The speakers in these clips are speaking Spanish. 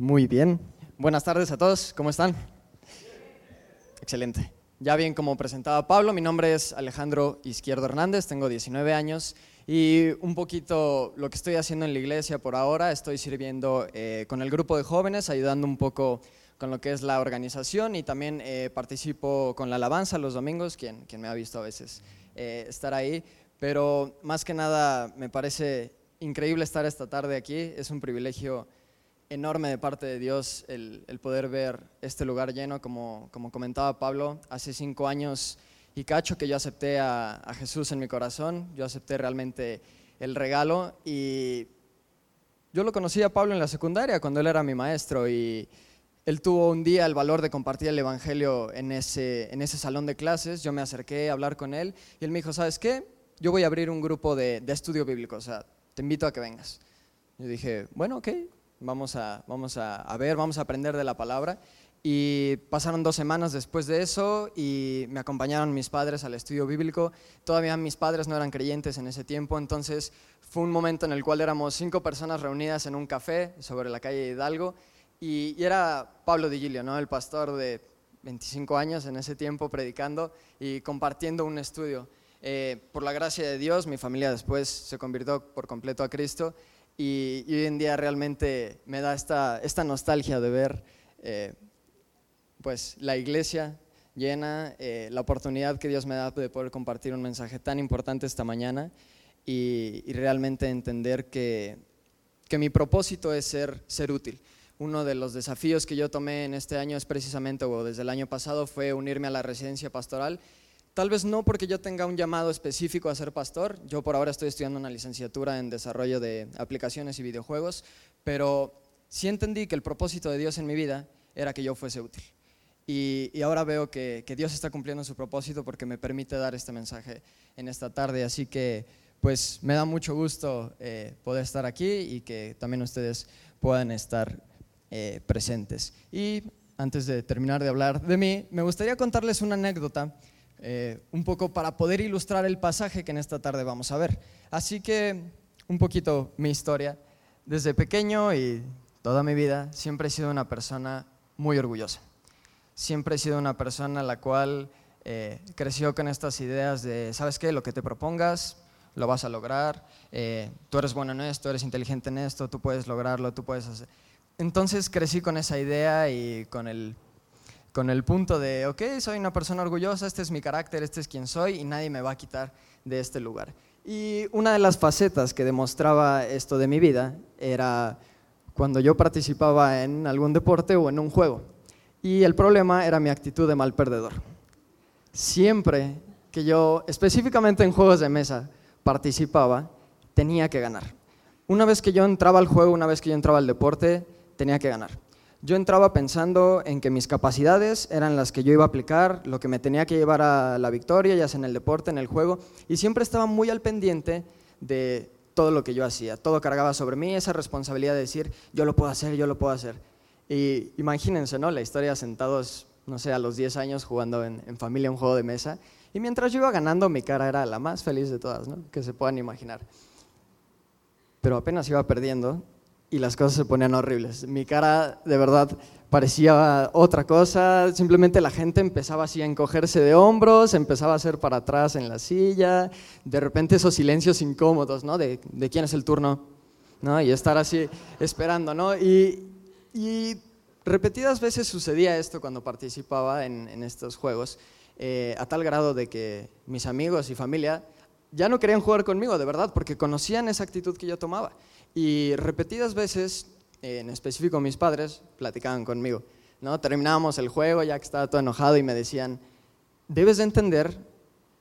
Muy bien. Buenas tardes a todos, ¿cómo están? Excelente. Ya bien, como presentaba Pablo, mi nombre es Alejandro Izquierdo Hernández, tengo 19 años y un poquito lo que estoy haciendo en la iglesia por ahora, estoy sirviendo eh, con el grupo de jóvenes, ayudando un poco con lo que es la organización y también eh, participo con la alabanza los domingos, quien, quien me ha visto a veces eh, estar ahí, pero más que nada me parece increíble estar esta tarde aquí, es un privilegio enorme de parte de Dios el, poder ver este lugar lleno, como, comentaba Pablo, hace cinco años y cacho que yo acepté a, Jesús en mi corazón, yo acepté realmente el regalo y yo lo conocí a Pablo en la secundaria cuando él era mi maestro y él tuvo un día el valor de compartir el Evangelio en ese, en ese salón de clases, yo me acerqué a hablar con él y él me dijo, ¿sabes qué? Yo voy a abrir un grupo de, de estudio bíblico, o sea, te invito a que vengas. Yo dije, bueno, ok, vamos a, vamos a, ver, vamos a aprender de la palabra. Y pasaron dos semanas después de eso y me acompañaron mis padres al estudio bíblico. Todavía mis padres no eran creyentes en ese tiempo, entonces fue un momento en el cual éramos cinco personas reunidas en un café sobre la calle Hidalgo y, era Pablo Digilio, ¿no? el pastor de 25 años en ese tiempo predicando y compartiendo un estudio. Eh, por la gracia de Dios, mi familia después se convirtió por completo a Cristo y, hoy en día realmente me da esta, esta nostalgia de ver eh, pues, la iglesia llena, eh, la oportunidad que Dios me da de poder compartir un mensaje tan importante esta mañana y, realmente entender que, que, mi propósito es ser, ser útil. Uno de los desafíos que yo tomé en este año es precisamente, o desde el año pasado, fue unirme a la residencia pastoral Tal vez no porque yo tenga un llamado específico a ser pastor. Yo por ahora estoy estudiando una licenciatura en desarrollo de aplicaciones y videojuegos, pero sí entendí que el propósito de Dios en mi vida era que yo fuese útil. Y, ahora veo que, Dios está cumpliendo su propósito porque me permite dar este mensaje en esta tarde. Así que pues me da mucho gusto eh, poder estar aquí y que también ustedes puedan estar eh, presentes. Y antes de terminar de hablar de mí, me gustaría contarles una anécdota eh, un poco para poder ilustrar el pasaje que en esta tarde vamos a ver. Así que un poquito mi historia. Desde pequeño y toda mi vida siempre he sido una persona muy orgullosa. Siempre he sido una persona la cual eh, creció con estas ideas de, ¿sabes qué? Lo que te propongas, lo vas a lograr, eh, tú eres bueno en esto, eres inteligente en esto, tú puedes lograrlo, tú puedes hacer. Entonces crecí con esa idea y con el con el punto de, ok, soy una persona orgullosa, este es mi carácter, este es quien soy y nadie me va a quitar de este lugar. Y una de las facetas que demostraba esto de mi vida era cuando yo participaba en algún deporte o en un juego. Y el problema era mi actitud de mal perdedor. Siempre que yo, específicamente en juegos de mesa, participaba, tenía que ganar. Una vez que yo entraba al juego, una vez que yo entraba al deporte, tenía que ganar. Yo entraba pensando en que mis capacidades eran las que yo iba a aplicar, lo que me tenía que llevar a la victoria, ya sea en el deporte, en el juego, y siempre estaba muy al pendiente de todo lo que yo hacía. Todo cargaba sobre mí esa responsabilidad de decir, yo lo puedo hacer, yo lo puedo hacer. Y imagínense, ¿no? La historia sentados, no sé, a los 10 años jugando en, familia un juego de mesa, y mientras yo iba ganando, mi cara era la más feliz de todas, ¿no? Que se puedan imaginar. Pero apenas iba perdiendo, y las cosas se ponían horribles. Mi cara de verdad parecía otra cosa, simplemente la gente empezaba así a encogerse de hombros, empezaba a hacer para atrás en la silla, de repente esos silencios incómodos, ¿no? De, de quién es el turno, ¿no? Y estar así esperando, ¿no? Y, y repetidas veces sucedía esto cuando participaba en, en estos juegos, eh, a tal grado de que mis amigos y familia ya no querían jugar conmigo, de verdad, porque conocían esa actitud que yo tomaba. Y repetidas veces, en específico mis padres, platicaban conmigo. ¿no? Terminábamos el juego, ya que estaba todo enojado, y me decían, debes de entender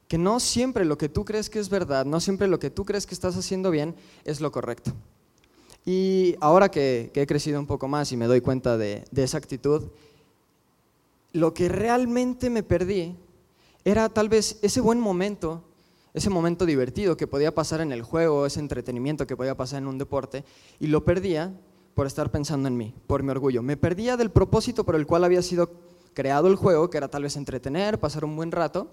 que no siempre lo que tú crees que es verdad, no siempre lo que tú crees que estás haciendo bien es lo correcto. Y ahora que, he crecido un poco más y me doy cuenta de, de esa actitud, lo que realmente me perdí era tal vez ese buen momento ese momento divertido que podía pasar en el juego, ese entretenimiento que podía pasar en un deporte, y lo perdía por estar pensando en mí, por mi orgullo. Me perdía del propósito por el cual había sido creado el juego, que era tal vez entretener, pasar un buen rato,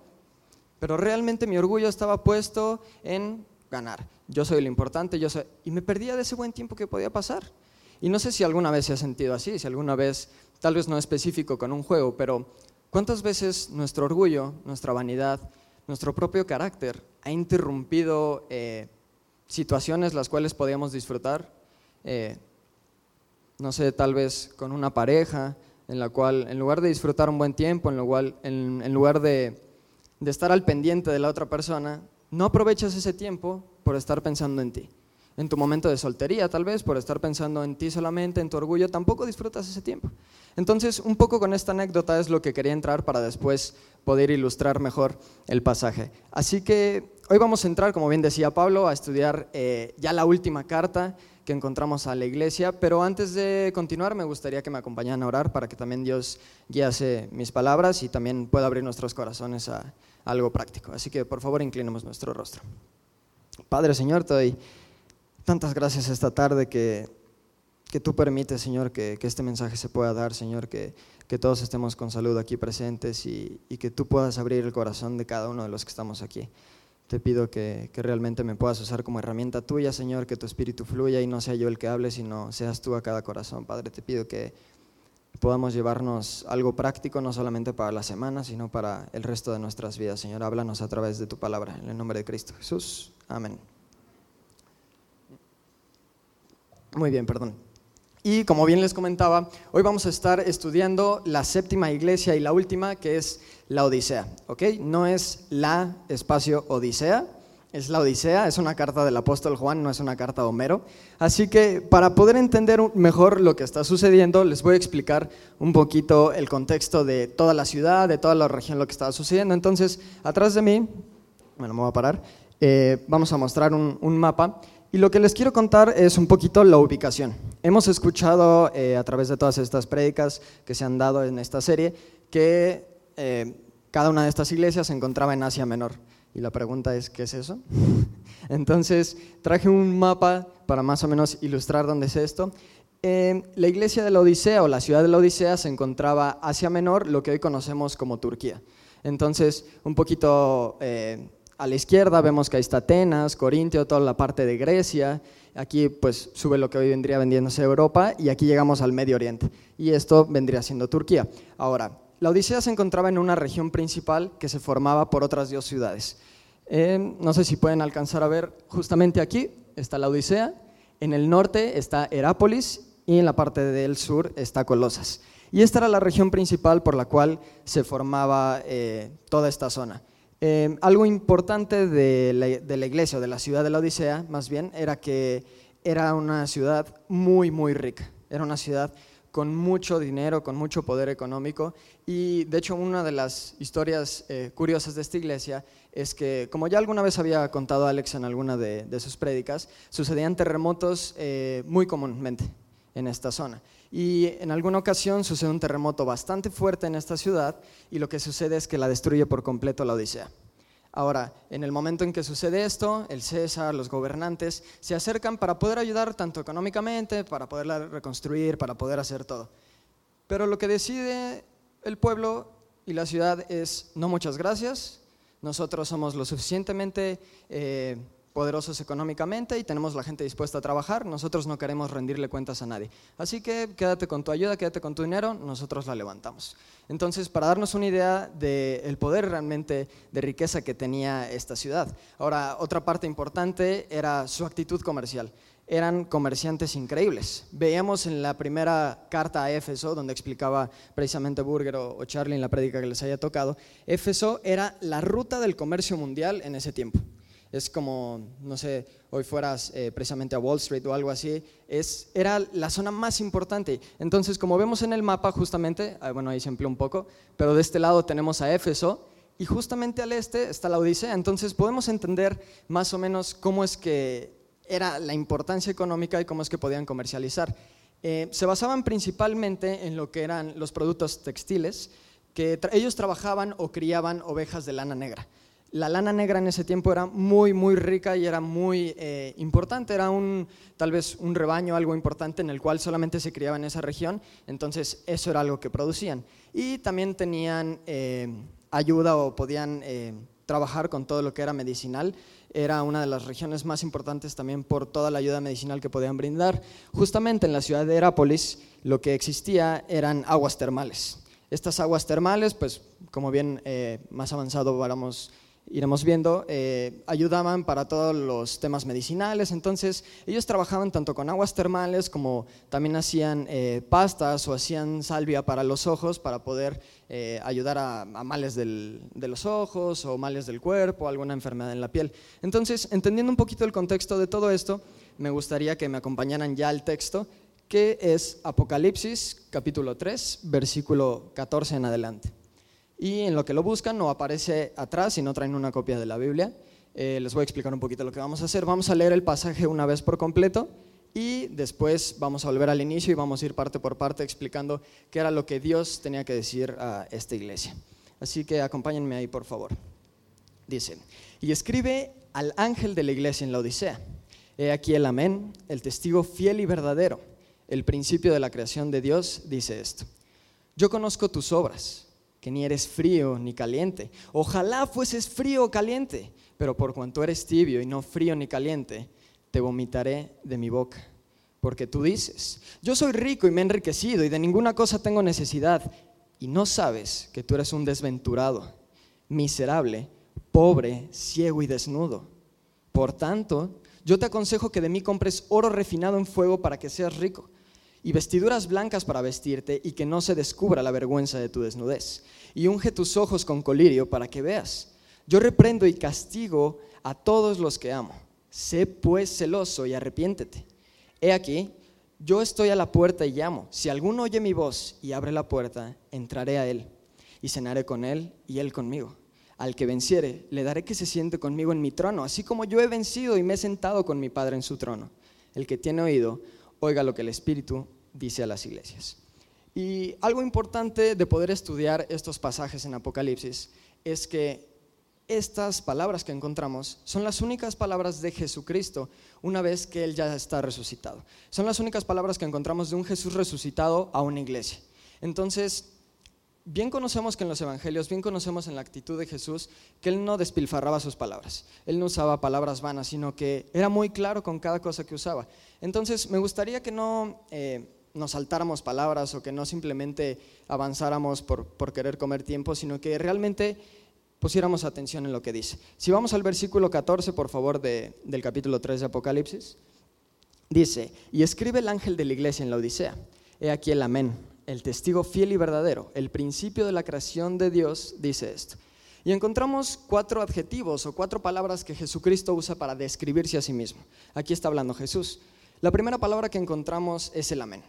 pero realmente mi orgullo estaba puesto en ganar. Yo soy lo importante, yo soy... Y me perdía de ese buen tiempo que podía pasar. Y no sé si alguna vez se ha sentido así, si alguna vez, tal vez no específico con un juego, pero ¿cuántas veces nuestro orgullo, nuestra vanidad, nuestro propio carácter ha interrumpido eh, situaciones las cuales podíamos disfrutar? Eh, no sé, tal vez con una pareja, en la cual en lugar de disfrutar un buen tiempo, en, lugar de, de estar al pendiente de la otra persona, no aprovechas ese tiempo por estar pensando en ti en tu momento de soltería, tal vez, por estar pensando en ti solamente, en tu orgullo, tampoco disfrutas ese tiempo. Entonces, un poco con esta anécdota es lo que quería entrar para después poder ilustrar mejor el pasaje. Así que hoy vamos a entrar, como bien decía Pablo, a estudiar eh, ya la última carta que encontramos a la iglesia, pero antes de continuar me gustaría que me acompañaran a orar para que también Dios guiase mis palabras y también pueda abrir nuestros corazones a, algo práctico. Así que por favor inclinemos nuestro rostro. Padre Señor, te doy tantas gracias esta tarde que, que tú permites, Señor, que, que, este mensaje se pueda dar, Señor, que, que todos estemos con salud aquí presentes y, y, que tú puedas abrir el corazón de cada uno de los que estamos aquí. Te pido que, que, realmente me puedas usar como herramienta tuya, Señor, que tu espíritu fluya y no sea yo el que hable, sino seas tú a cada corazón. Padre, te pido que podamos llevarnos algo práctico, no solamente para la semana, sino para el resto de nuestras vidas. Señor, háblanos a través de tu palabra. En el nombre de Cristo Jesús. Amén. Muy bien, perdón. Y como bien les comentaba, hoy vamos a estar estudiando la séptima iglesia y la última, que es la Odisea. ¿ok? No es la espacio Odisea, es la Odisea, es una carta del apóstol Juan, no es una carta de Homero. Así que para poder entender mejor lo que está sucediendo, les voy a explicar un poquito el contexto de toda la ciudad, de toda la región, lo que estaba sucediendo. Entonces, atrás de mí, bueno, me voy a parar, eh, vamos a mostrar un, un mapa. Y lo que les quiero contar es un poquito la ubicación. Hemos escuchado eh, a través de todas estas prédicas que se han dado en esta serie que eh, cada una de estas iglesias se encontraba en Asia Menor. Y la pregunta es, ¿qué es eso? Entonces traje un mapa para más o menos ilustrar dónde es esto. Eh, la iglesia de la Odisea o la ciudad de la Odisea se encontraba Asia Menor, lo que hoy conocemos como Turquía. Entonces, un poquito a la izquierda vemos que ahí está Atenas, Corintio, toda la parte de Grecia. Aquí pues sube lo que hoy vendría vendiéndose Europa y aquí llegamos al Medio Oriente. Y esto vendría siendo Turquía. Ahora, la Odisea se encontraba en una región principal que se formaba por otras dos ciudades. Eh, no sé si pueden alcanzar a ver, justamente aquí está la Odisea, en el norte está Herápolis y en la parte del sur está Colosas. Y esta era la región principal por la cual se formaba eh, toda esta zona. Em, algo importante de la, iglesia o de la ciudad de la Odisea, más bien, era que era una ciudad muy, muy rica. Era una ciudad con mucho dinero, con mucho poder económico. Y de hecho, una de las historias eh, curiosas de esta iglesia es que, como ya alguna vez había contado Alex en alguna de, sus prédicas, sucedían terremotos eh, muy comúnmente en esta zona. Y en alguna ocasión sucede un terremoto bastante fuerte en esta ciudad y lo que sucede es que la destruye por completo la Odisea. Ahora, en el momento en que sucede esto, el César, los gobernantes, se acercan para poder ayudar tanto económicamente, para poderla reconstruir, para poder hacer todo. Pero lo que decide el pueblo y la ciudad es, no muchas gracias, nosotros somos lo suficientemente eh, poderosos económicamente y tenemos la gente dispuesta a trabajar, nosotros no queremos rendirle cuentas a nadie. Así que quédate con tu ayuda, quédate con tu dinero, nosotros la levantamos. Entonces, para darnos una idea del poder realmente de riqueza que tenía esta ciudad. Ahora, otra parte importante era su actitud comercial. Eran comerciantes increíbles. Veíamos en la primera carta a Éfeso, donde explicaba precisamente Burger o Charlie en la prédica que les haya tocado, Éfeso era la ruta del comercio mundial en ese tiempo es como, no sé, hoy fueras eh, precisamente a Wall Street o algo así, es, era la zona más importante. Entonces, como vemos en el mapa, justamente, bueno, ahí se empleó un poco, pero de este lado tenemos a Éfeso y justamente al este está la Odisea. Entonces, podemos entender más o menos cómo es que era la importancia económica y cómo es que podían comercializar. Eh, se basaban principalmente en lo que eran los productos textiles, que ellos trabajaban o criaban ovejas de lana negra la lana negra en ese tiempo era muy, muy rica y era muy eh, importante. Era un, tal vez un rebaño, algo importante en el cual solamente se criaba en esa región. Entonces, eso era algo que producían. Y también tenían eh, ayuda o podían eh, trabajar con todo lo que era medicinal. era una de las regiones más importantes también por toda la ayuda medicinal que podían brindar. Justamente en la ciudad de Herápolis lo que existía eran aguas termales. Estas aguas termales, pues como bien más avanzado vamos iremos viendo, eh, ayudaban para todos los temas medicinales. Entonces, ellos trabajaban tanto con aguas termales como también hacían eh, pastas o hacían salvia para los ojos para poder eh, ayudar a, males de los ojos o males del cuerpo, alguna enfermedad en la piel. Entonces, entendiendo un poquito el contexto de todo esto, me gustaría que me acompañaran ya al texto, que es Apocalipsis capítulo 3, versículo 14 en adelante. Y en lo que lo buscan no aparece atrás si no traen una copia de la Biblia. Eh, les voy a explicar un poquito lo que vamos a hacer. Vamos a leer el pasaje una vez por completo y después vamos a volver al inicio y vamos a ir parte por parte explicando qué era lo que Dios tenía que decir a esta iglesia. Así que acompáñenme ahí, por favor. Dice, y escribe al ángel de la iglesia en la Odisea. He aquí el amén, el testigo fiel y verdadero, el principio de la creación de Dios, dice esto. Yo conozco tus obras ni eres frío ni caliente. Ojalá fueses frío o caliente, pero por cuanto eres tibio y no frío ni caliente, te vomitaré de mi boca. Porque tú dices, yo soy rico y me he enriquecido y de ninguna cosa tengo necesidad, y no sabes que tú eres un desventurado, miserable, pobre, ciego y desnudo. Por tanto, yo te aconsejo que de mí compres oro refinado en fuego para que seas rico y vestiduras blancas para vestirte y que no se descubra la vergüenza de tu desnudez. Y unge tus ojos con colirio para que veas. Yo reprendo y castigo a todos los que amo. Sé pues celoso y arrepiéntete. He aquí, yo estoy a la puerta y llamo. Si alguno oye mi voz y abre la puerta, entraré a él y cenaré con él y él conmigo. Al que venciere, le daré que se siente conmigo en mi trono, así como yo he vencido y me he sentado con mi Padre en su trono. El que tiene oído, oiga lo que el Espíritu dice a las iglesias. Y algo importante de poder estudiar estos pasajes en Apocalipsis es que estas palabras que encontramos son las únicas palabras de Jesucristo una vez que Él ya está resucitado. Son las únicas palabras que encontramos de un Jesús resucitado a una iglesia. Entonces, bien conocemos que en los evangelios, bien conocemos en la actitud de Jesús, que Él no despilfarraba sus palabras. Él no usaba palabras vanas, sino que era muy claro con cada cosa que usaba. Entonces, me gustaría que no... Eh, nos saltáramos palabras o que no simplemente avanzáramos por, querer comer tiempo, sino que realmente pusiéramos atención en lo que dice. Si vamos al versículo 14, por favor, del capítulo 3 de Apocalipsis, dice, y escribe el ángel de la iglesia en la Odisea, he aquí el amén, el testigo fiel y verdadero, el principio de la creación de Dios, dice esto. Y encontramos cuatro adjetivos o cuatro palabras que Jesucristo usa para describirse a sí mismo. Aquí está hablando Jesús. La primera palabra que encontramos es el amén.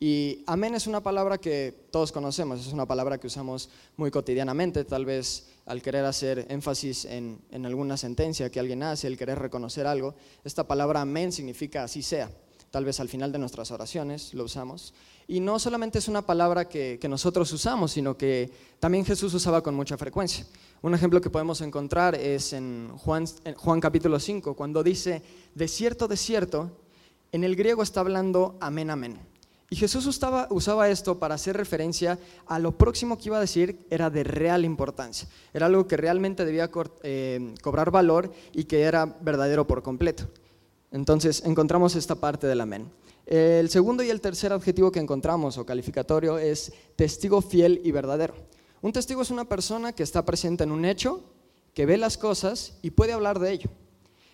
Y amén es una palabra que todos conocemos, es una palabra que usamos muy cotidianamente, tal vez al querer hacer énfasis en, alguna sentencia que alguien hace, el querer reconocer algo. Esta palabra amén significa así sea. Tal vez al final de nuestras oraciones lo usamos. Y no solamente es una palabra que, nosotros usamos, sino que también Jesús usaba con mucha frecuencia. Un ejemplo que podemos encontrar es en Juan, en Juan capítulo 5, cuando dice, de cierto, de cierto, en el griego está hablando amén, amén. Y Jesús usaba, esto para hacer referencia a lo próximo que iba a decir era de real importancia. Era algo que realmente debía eh, cobrar valor y que era verdadero por completo. Entonces encontramos esta parte del amén. El segundo y el tercer adjetivo que encontramos o calificatorio es testigo fiel y verdadero. Un testigo es una persona que está presente en un hecho, que ve las cosas y puede hablar de ello.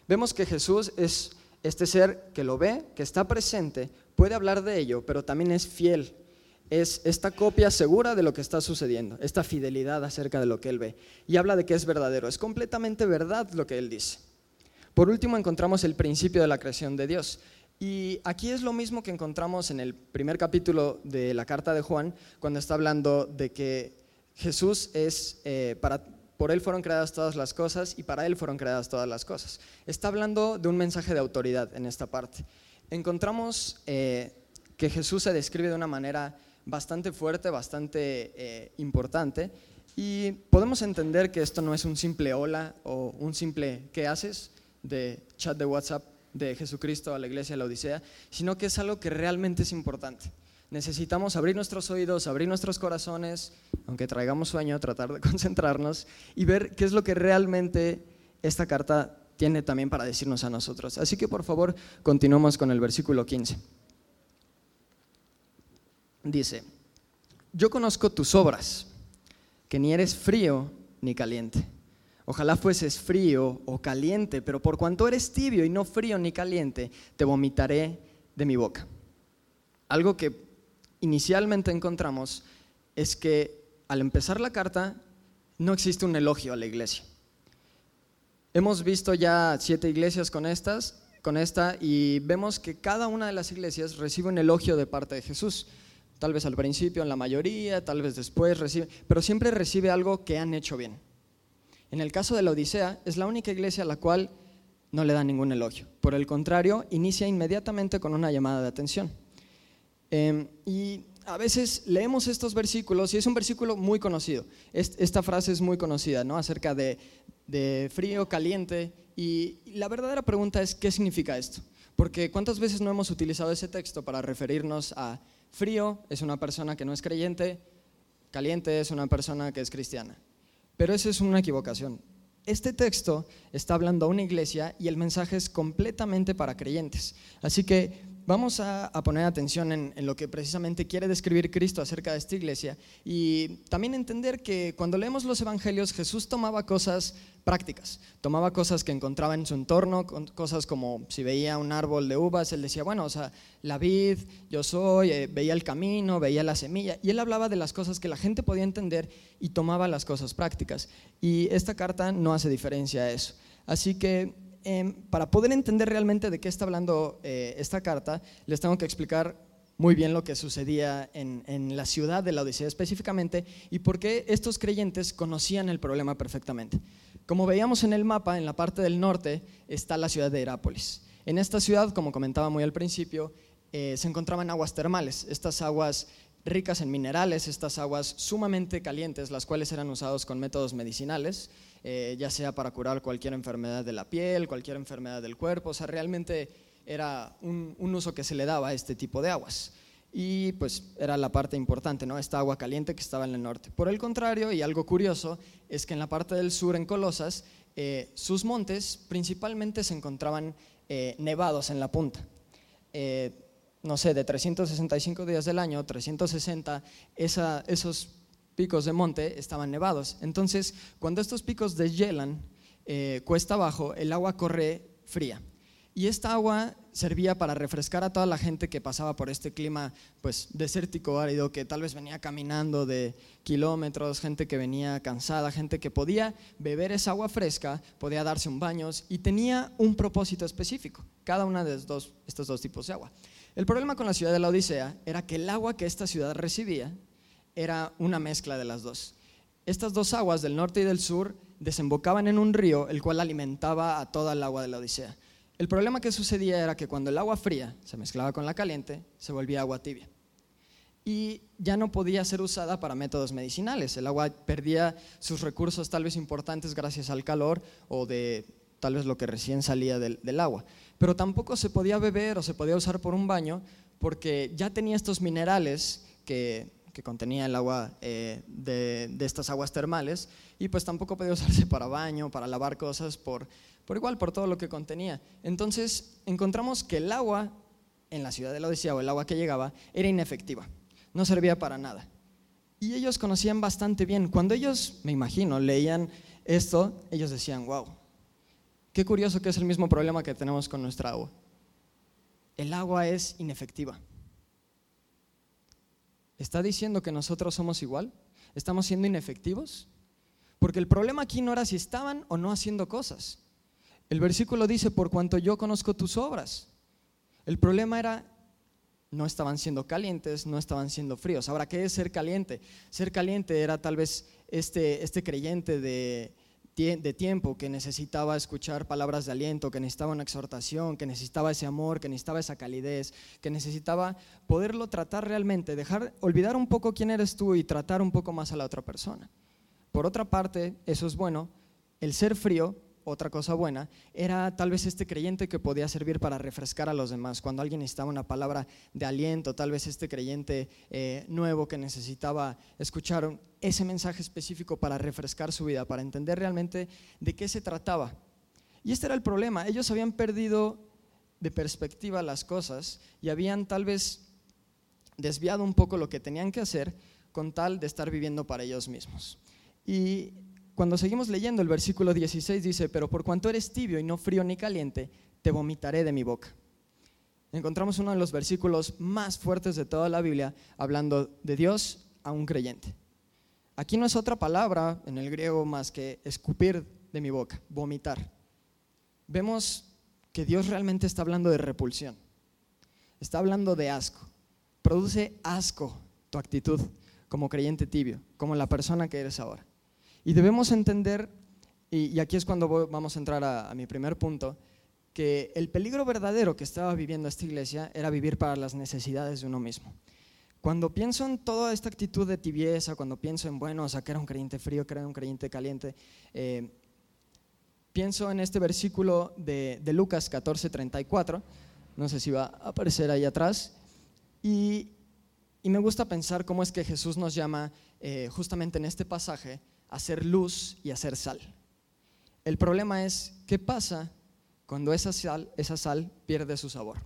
Vemos que Jesús es este ser que lo ve, que está presente, puede hablar de ello, pero también es fiel. Es esta copia segura de lo que está sucediendo, esta fidelidad acerca de lo que él ve. Y habla de que es verdadero, es completamente verdad lo que él dice. Por último, encontramos el principio de la creación de Dios. Y aquí es lo mismo que encontramos en el primer capítulo de la carta de Juan, cuando está hablando de que Jesús es, eh, para, por Él fueron creadas todas las cosas y para Él fueron creadas todas las cosas. Está hablando de un mensaje de autoridad en esta parte encontramos eh, que Jesús se describe de una manera bastante fuerte, bastante eh, importante, y podemos entender que esto no es un simple hola o un simple ¿qué haces? de chat de WhatsApp de Jesucristo a la iglesia de la Odisea, sino que es algo que realmente es importante. Necesitamos abrir nuestros oídos, abrir nuestros corazones, aunque traigamos sueño, tratar de concentrarnos y ver qué es lo que realmente esta carta tiene también para decirnos a nosotros. Así que por favor, continuemos con el versículo 15. Dice, yo conozco tus obras, que ni eres frío ni caliente. Ojalá fueses frío o caliente, pero por cuanto eres tibio y no frío ni caliente, te vomitaré de mi boca. Algo que inicialmente encontramos es que al empezar la carta no existe un elogio a la iglesia. Hemos visto ya siete iglesias con estas, con esta, y vemos que cada una de las iglesias recibe un elogio de parte de Jesús. Tal vez al principio, en la mayoría, tal vez después recibe, pero siempre recibe algo que han hecho bien. En el caso de la Odisea, es la única iglesia a la cual no le da ningún elogio. Por el contrario, inicia inmediatamente con una llamada de atención. Em, y a veces leemos estos versículos y es un versículo muy conocido. Esta frase es muy conocida, ¿no? Acerca de, de frío, caliente. Y la verdadera pregunta es, ¿qué significa esto? Porque ¿cuántas veces no hemos utilizado ese texto para referirnos a frío es una persona que no es creyente, caliente es una persona que es cristiana? Pero eso es una equivocación. Este texto está hablando a una iglesia y el mensaje es completamente para creyentes. Así que vamos a, poner atención en, lo que precisamente quiere describir Cristo acerca de esta iglesia y también entender que cuando leemos los evangelios Jesús tomaba cosas prácticas, tomaba cosas que encontraba en su entorno, cosas como si veía un árbol de uvas, él decía, bueno, o sea, la vid, yo soy, eh, veía el camino, veía la semilla, y él hablaba de las cosas que la gente podía entender y tomaba las cosas prácticas. Y esta carta no hace diferencia a eso. Así que Em, para poder entender realmente de qué está hablando eh, esta carta, les tengo que explicar muy bien lo que sucedía en, la ciudad de la Odisea específicamente y por qué estos creyentes conocían el problema perfectamente. Como veíamos en el mapa, en la parte del norte está la ciudad de Herápolis. En esta ciudad, como comentaba muy al principio, eh, se encontraban aguas termales, estas aguas ricas en minerales, estas aguas sumamente calientes, las cuales eran usadas con métodos medicinales. Eh, ya sea para curar cualquier enfermedad de la piel, cualquier enfermedad del cuerpo, o sea, realmente era un, uso que se le daba a este tipo de aguas. Y pues era la parte importante, ¿no? Esta agua caliente que estaba en el norte. Por el contrario, y algo curioso, es que en la parte del sur, en Colosas, eh, sus montes principalmente se encontraban eh, nevados en la punta. No sé, de 365 días del año, 360, esa, esos picos de monte estaban nevados. Entonces, cuando estos picos deshielan, eh, cuesta abajo, el agua corre fría. Y esta agua servía para refrescar a toda la gente que pasaba por este clima pues desértico, árido, que tal vez venía caminando de kilómetros, gente que venía cansada, gente que podía beber esa agua fresca, podía darse un baño y tenía un propósito específico, cada una de estos dos tipos de agua. El problema con la ciudad de la Odisea era que el agua que esta ciudad recibía era una mezcla de las dos. Estas dos aguas del norte y del sur desembocaban en un río, el cual alimentaba a toda el agua de la Odisea. El problema que sucedía era que cuando el agua fría se mezclaba con la caliente, se volvía agua tibia. Y ya no podía ser usada para métodos medicinales. El agua perdía sus recursos tal vez importantes gracias al calor o de tal vez lo que recién salía del, del agua. Pero tampoco se podía beber o se podía usar por un baño porque ya tenía estos minerales que contenía el agua eh, de, estas aguas termales y pues tampoco podía usarse para baño, para lavar cosas, por, igual, por todo lo que contenía. Entonces encontramos que el agua en la ciudad de la o el agua que llegaba era inefectiva, no servía para nada. Y ellos conocían bastante bien. Cuando ellos, me imagino, leían esto, ellos decían, wow, qué curioso que es el mismo problema que tenemos con nuestra agua. El agua es inefectiva. ¿Está diciendo que nosotros somos igual? ¿Estamos siendo inefectivos? Porque el problema aquí no era si estaban o no haciendo cosas. El versículo dice, por cuanto yo conozco tus obras. El problema era, no estaban siendo calientes, no estaban siendo fríos. Ahora, ¿qué es ser caliente? Ser caliente era tal vez este, este creyente de, de tiempo, que necesitaba escuchar palabras de aliento, que necesitaba una exhortación, que necesitaba ese amor, que necesitaba esa calidez, que necesitaba poderlo tratar realmente, dejar, olvidar un poco quién eres tú y tratar un poco más a la otra persona. Por otra parte, eso es bueno, el ser frío otra cosa buena, era tal vez este creyente que podía servir para refrescar a los demás. Cuando alguien necesitaba una palabra de aliento, tal vez este creyente eh, nuevo que necesitaba escuchar ese mensaje específico para refrescar su vida, para entender realmente de qué se trataba. Y este era el problema. Ellos habían perdido de perspectiva las cosas y habían tal vez desviado un poco lo que tenían que hacer con tal de estar viviendo para ellos mismos. Y cuando seguimos leyendo el versículo 16 dice, pero por cuanto eres tibio y no frío ni caliente, te vomitaré de mi boca. Encontramos uno de los versículos más fuertes de toda la Biblia hablando de Dios a un creyente. Aquí no es otra palabra en el griego más que escupir de mi boca, vomitar. Vemos que Dios realmente está hablando de repulsión, está hablando de asco. Produce asco tu actitud como creyente tibio, como la persona que eres ahora. Y debemos entender, y, aquí es cuando vamos a entrar a, mi primer punto, que el peligro verdadero que estaba viviendo esta iglesia era vivir para las necesidades de uno mismo. Cuando pienso en toda esta actitud de tibieza, cuando pienso en, bueno, o sea, que era un creyente frío, que era un creyente caliente, eh, pienso en este versículo de, Lucas 14, 34, no sé si va a aparecer ahí atrás, y, me gusta pensar cómo es que Jesús nos llama eh, justamente en este pasaje a ser luz y a ser sal. El problema es, ¿qué pasa cuando esa sal, esa sal pierde su sabor?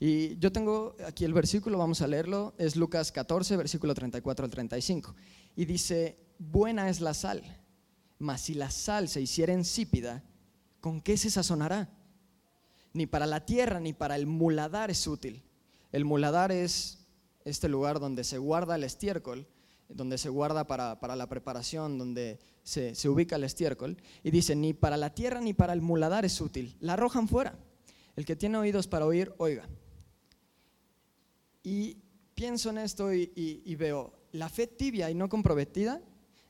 Y yo tengo aquí el versículo, vamos a leerlo, es Lucas 14, versículo 34 al 35. Y dice, buena es la sal, mas si la sal se hiciera insípida, ¿con qué se sazonará? Ni para la tierra ni para el muladar es útil. El muladar es este lugar donde se guarda el estiércol donde se guarda para, la preparación, donde se, se, ubica el estiércol, y dice, ni para la tierra ni para el muladar es útil, la arrojan fuera. El que tiene oídos para oír, oiga. Y pienso en esto y, veo, la fe tibia y no comprometida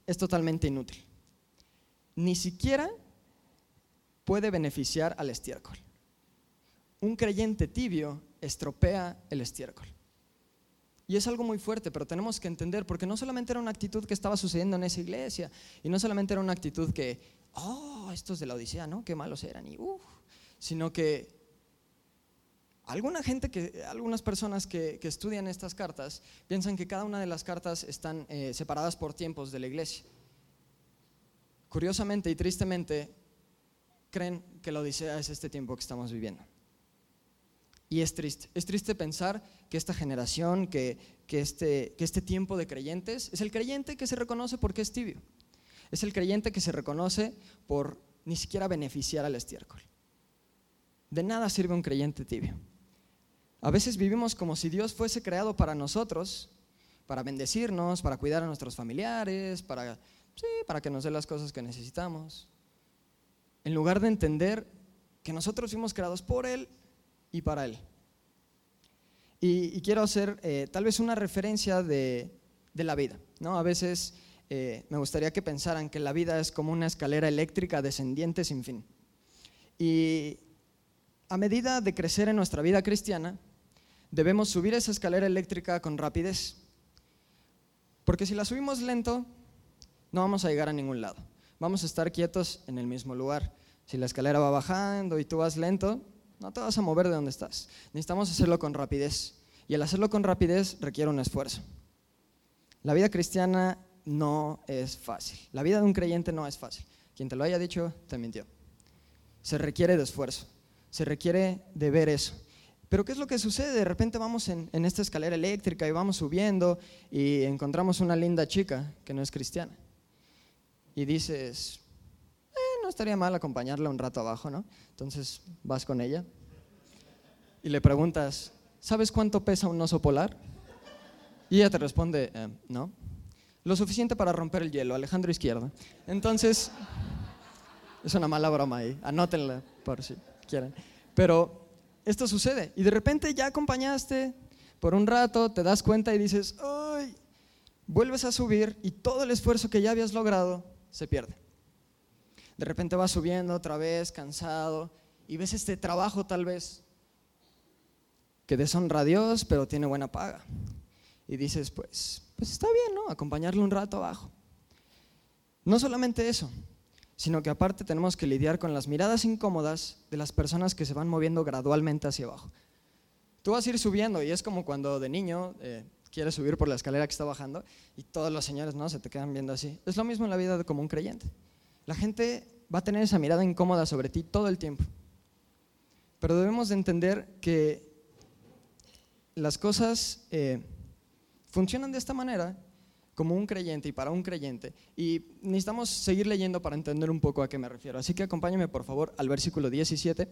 es totalmente inútil. Ni siquiera puede beneficiar al estiércol. Un creyente tibio estropea el estiércol. Y es algo muy fuerte, pero tenemos que entender, porque no solamente era una actitud que estaba sucediendo en esa iglesia, y no solamente era una actitud que, oh, estos de la Odisea, ¿no? Qué malos eran, y uff, sino que alguna gente, que, algunas personas que, estudian estas cartas piensan que cada una de las cartas están eh, separadas por tiempos de la iglesia. Curiosamente y tristemente, creen que la Odisea es este tiempo que estamos viviendo. Y es triste. Es triste pensar que esta generación, que, este, que este tiempo de creyentes, es el creyente que se reconoce porque es tibio. Es el creyente que se reconoce por ni siquiera beneficiar al estiércol. De nada sirve un creyente tibio. A veces vivimos como si Dios fuese creado para nosotros, para bendecirnos, para cuidar a nuestros familiares, para, sí, para que nos dé las cosas que necesitamos. En lugar de entender que nosotros fuimos creados por Él y para Él. Y, quiero hacer eh, tal vez una referencia de, la vida. ¿no? A veces eh, me gustaría que pensaran que la vida es como una escalera eléctrica descendiente sin fin. Y a medida de crecer en nuestra vida cristiana, debemos subir esa escalera eléctrica con rapidez. Porque si la subimos lento, no vamos a llegar a ningún lado. Vamos a estar quietos en el mismo lugar. Si la escalera va bajando y tú vas lento, no te vas a mover de donde estás. Necesitamos hacerlo con rapidez. Y el hacerlo con rapidez requiere un esfuerzo. La vida cristiana no es fácil. La vida de un creyente no es fácil. Quien te lo haya dicho, te mintió. Se requiere de esfuerzo. Se requiere de ver eso. Pero ¿qué es lo que sucede? De repente vamos en, esta escalera eléctrica y vamos subiendo y encontramos una linda chica que no es cristiana. Y dices, no estaría mal acompañarla un rato abajo, ¿no? Entonces vas con ella y le preguntas, ¿sabes cuánto pesa un oso polar? Y ella te responde, eh, no. Lo suficiente para romper el hielo, Alejandro Izquierdo. Entonces, es una mala broma ahí, anótenla por si quieren. Pero esto sucede. Y de repente ya acompañaste por un rato, te das cuenta y dices, ¡ay! Vuelves a subir y todo el esfuerzo que ya habías logrado se pierde. De repente vas subiendo otra vez, cansado, y ves este trabajo tal vez que deshonra a Dios, pero tiene buena paga. Y dices, pues, pues está bien, ¿no? Acompañarle un rato abajo. No solamente eso, sino que aparte tenemos que lidiar con las miradas incómodas de las personas que se van moviendo gradualmente hacia abajo. Tú vas a ir subiendo y es como cuando de niño eh, quieres subir por la escalera que está bajando y todos los señores no se te quedan viendo así. Es lo mismo en la vida de como un creyente. La gente va a tener esa mirada incómoda sobre ti todo el tiempo. Pero debemos de entender que las cosas eh, funcionan de esta manera como un creyente y para un creyente. Y necesitamos seguir leyendo para entender un poco a qué me refiero. Así que acompáñame por favor al versículo 17.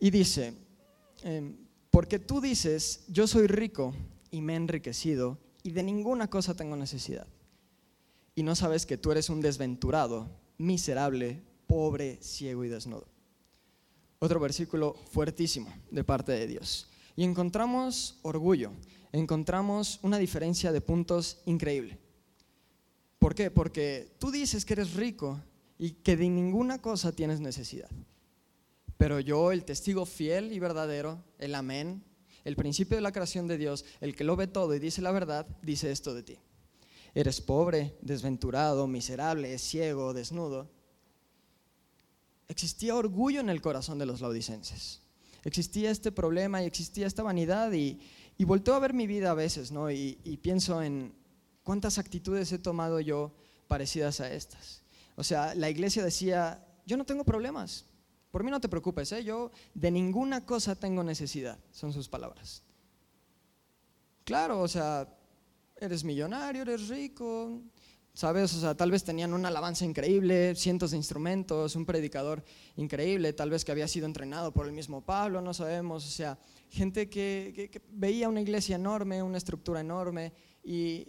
Y dice, em, porque tú dices, yo soy rico y me he enriquecido y de ninguna cosa tengo necesidad. Y no sabes que tú eres un desventurado, miserable, pobre, ciego y desnudo. Otro versículo fuertísimo de parte de Dios. Y encontramos orgullo, encontramos una diferencia de puntos increíble. ¿Por qué? Porque tú dices que eres rico y que de ninguna cosa tienes necesidad. Pero yo, el testigo fiel y verdadero, el amén, el principio de la creación de Dios, el que lo ve todo y dice la verdad, dice esto de ti. Eres pobre, desventurado, miserable, ciego, desnudo. Existía orgullo en el corazón de los laudicenses. Existía este problema y existía esta vanidad y, y volteo a ver mi vida a veces, ¿no? Y, pienso en cuántas actitudes he tomado yo parecidas a estas. O sea, la iglesia decía, yo no tengo problemas, por mí no te preocupes, ¿eh? yo de ninguna cosa tengo necesidad, son sus palabras. Claro, o sea, eres millonario, eres rico, ¿sabes? O sea, tal vez tenían una alabanza increíble, cientos de instrumentos, un predicador increíble, tal vez que había sido entrenado por el mismo Pablo, no sabemos, o sea, gente que, veía una iglesia enorme, una estructura enorme y,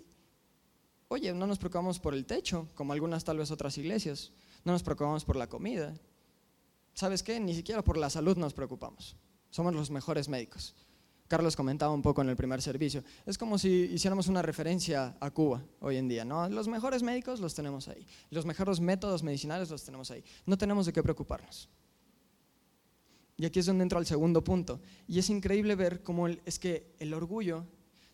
oye, no nos preocupamos por el techo, como algunas tal vez otras iglesias, no nos preocupamos por la comida. ¿Sabes qué? Ni siquiera por la salud nos preocupamos. Somos los mejores médicos. Carlos comentaba un poco en el primer servicio. Es como si hiciéramos una referencia a Cuba hoy en día, ¿no? Los mejores médicos los tenemos ahí. Los mejores métodos medicinales los tenemos ahí. No tenemos de qué preocuparnos. Y aquí es donde entro al segundo punto. Y es increíble ver cómo es que el orgullo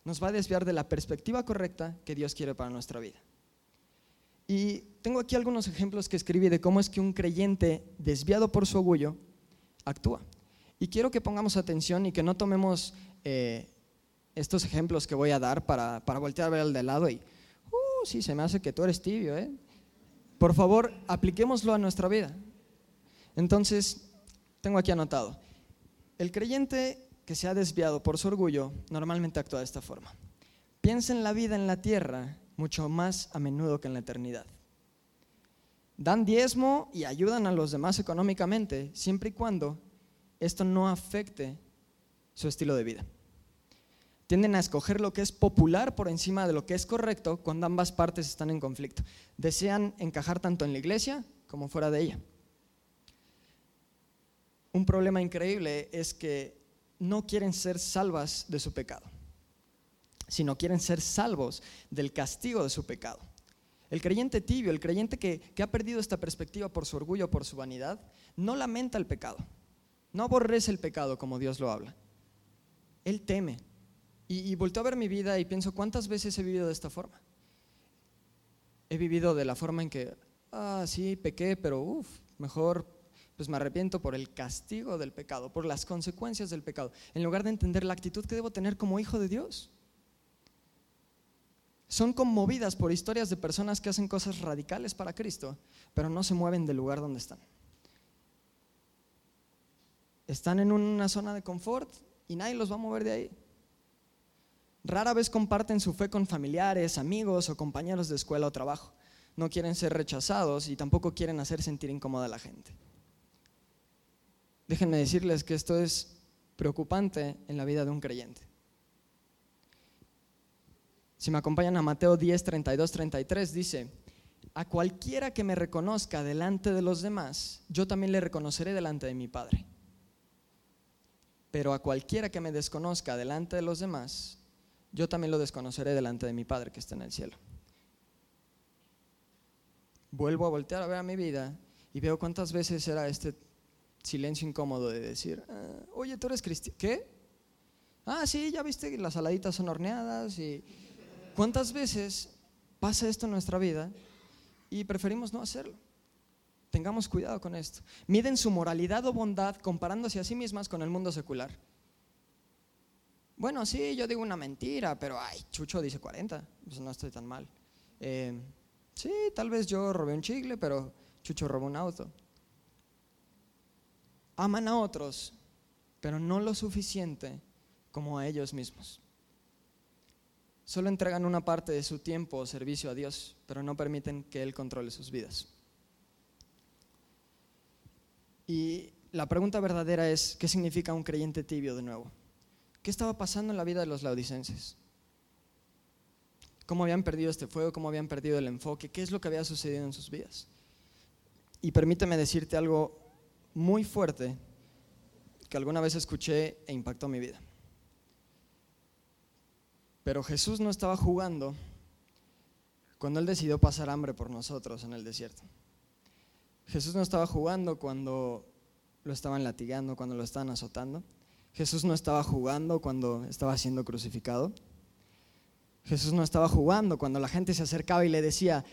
nos va a desviar de la perspectiva correcta que Dios quiere para nuestra vida. Y tengo aquí algunos ejemplos que escribí de cómo es que un creyente desviado por su orgullo actúa. Y quiero que pongamos atención y que no tomemos eh, estos ejemplos que voy a dar para, para voltear a ver al de lado y, uh, sí, se me hace que tú eres tibio, ¿eh? Por favor, apliquémoslo a nuestra vida. Entonces, tengo aquí anotado. El creyente que se ha desviado por su orgullo normalmente actúa de esta forma. Piensa en la vida en la tierra mucho más a menudo que en la eternidad. Dan diezmo y ayudan a los demás económicamente, siempre y cuando esto no afecte su estilo de vida. Tienden a escoger lo que es popular por encima de lo que es correcto cuando ambas partes están en conflicto. Desean encajar tanto en la iglesia como fuera de ella un problema increíble es que no quieren ser salvas de su pecado, sino quieren ser salvos del castigo de su pecado. El creyente tibio, el creyente que, ha perdido esta perspectiva por su orgullo, por su vanidad, no lamenta el pecado, no aborrece el pecado como Dios lo habla. Él teme. Y, y a ver mi vida y pienso, ¿cuántas veces he vivido de esta forma? He vivido de la forma en que, ah, sí, pequé, pero uff, mejor pues me arrepiento por el castigo del pecado, por las consecuencias del pecado, en lugar de entender la actitud que debo tener como hijo de Dios. Son conmovidas por historias de personas que hacen cosas radicales para Cristo, pero no se mueven del lugar donde están. Están en una zona de confort y nadie los va a mover de ahí. Rara vez comparten su fe con familiares, amigos o compañeros de escuela o trabajo. No quieren ser rechazados y tampoco quieren hacer sentir incómoda a la gente. Déjenme decirles que esto es preocupante en la vida de un creyente. Si me acompañan a Mateo 10, 32, 33, dice, a cualquiera que me reconozca delante de los demás, yo también le reconoceré delante de mi Padre. Pero a cualquiera que me desconozca delante de los demás, yo también lo desconoceré delante de mi Padre que está en el cielo. Vuelvo a voltear a ver a mi vida y veo cuántas veces era este silencio incómodo de decir, ah, oye, tú eres cristiano. ¿Qué? Ah, sí, ya viste que las saladitas son horneadas y cuántas veces pasa esto en nuestra vida y preferimos no hacerlo. Tengamos cuidado con esto. Miden su moralidad o bondad comparándose a sí mismas con el mundo secular. Bueno, sí, yo digo una mentira, pero ay, Chucho dice 40, pues no estoy tan mal. Eh, sí, tal vez yo robé un chicle, pero Chucho robó un auto. Aman a otros, pero no lo suficiente como a ellos mismos. Solo entregan una parte de su tiempo o servicio a Dios, pero no permiten que Él controle sus vidas. Y la pregunta verdadera es, ¿qué significa un creyente tibio de nuevo? ¿Qué estaba pasando en la vida de los laodicenses? ¿Cómo habían perdido este fuego? ¿Cómo habían perdido el enfoque? ¿Qué es lo que había sucedido en sus vidas? Y permíteme decirte algo muy fuerte que alguna vez escuché e impactó mi vida. Pero Jesús no estaba jugando cuando Él decidió pasar hambre por nosotros en el desierto. Jesús no estaba jugando cuando lo estaban latigando, cuando lo estaban azotando. Jesús no estaba jugando cuando estaba siendo crucificado. Jesús no estaba jugando cuando la gente se acercaba y le decía,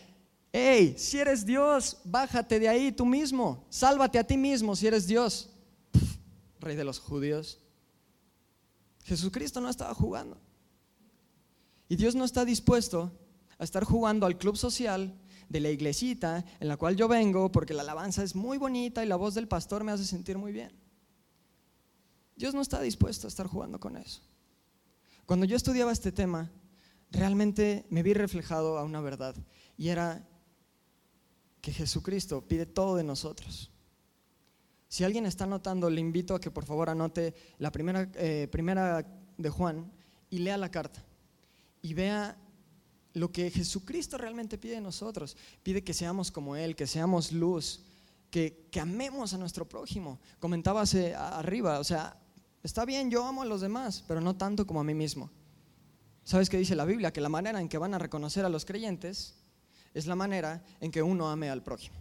hey, si eres Dios, bájate de ahí tú mismo, sálvate a ti mismo si eres Dios. rey de los judíos. Jesucristo no estaba jugando. Y Dios no está dispuesto a estar jugando al club social de la iglesita en la cual yo vengo porque la alabanza es muy bonita y la voz del pastor me hace sentir muy bien. Dios no está dispuesto a estar jugando con eso. Cuando yo estudiaba este tema, realmente me vi reflejado a una verdad y era que Jesucristo pide todo de nosotros. Si alguien está anotando, le invito a que por favor anote la primera, eh, primera de Juan y lea la carta y vea lo que Jesucristo realmente pide de nosotros. Pide que seamos como Él, que seamos luz, que, amemos a nuestro prójimo. Comentaba arriba, o sea, está bien, yo amo a los demás, pero no tanto como a mí mismo. ¿Sabes qué dice la Biblia? Que la manera en que van a reconocer a los creyentes es la manera en que uno ame al prójimo.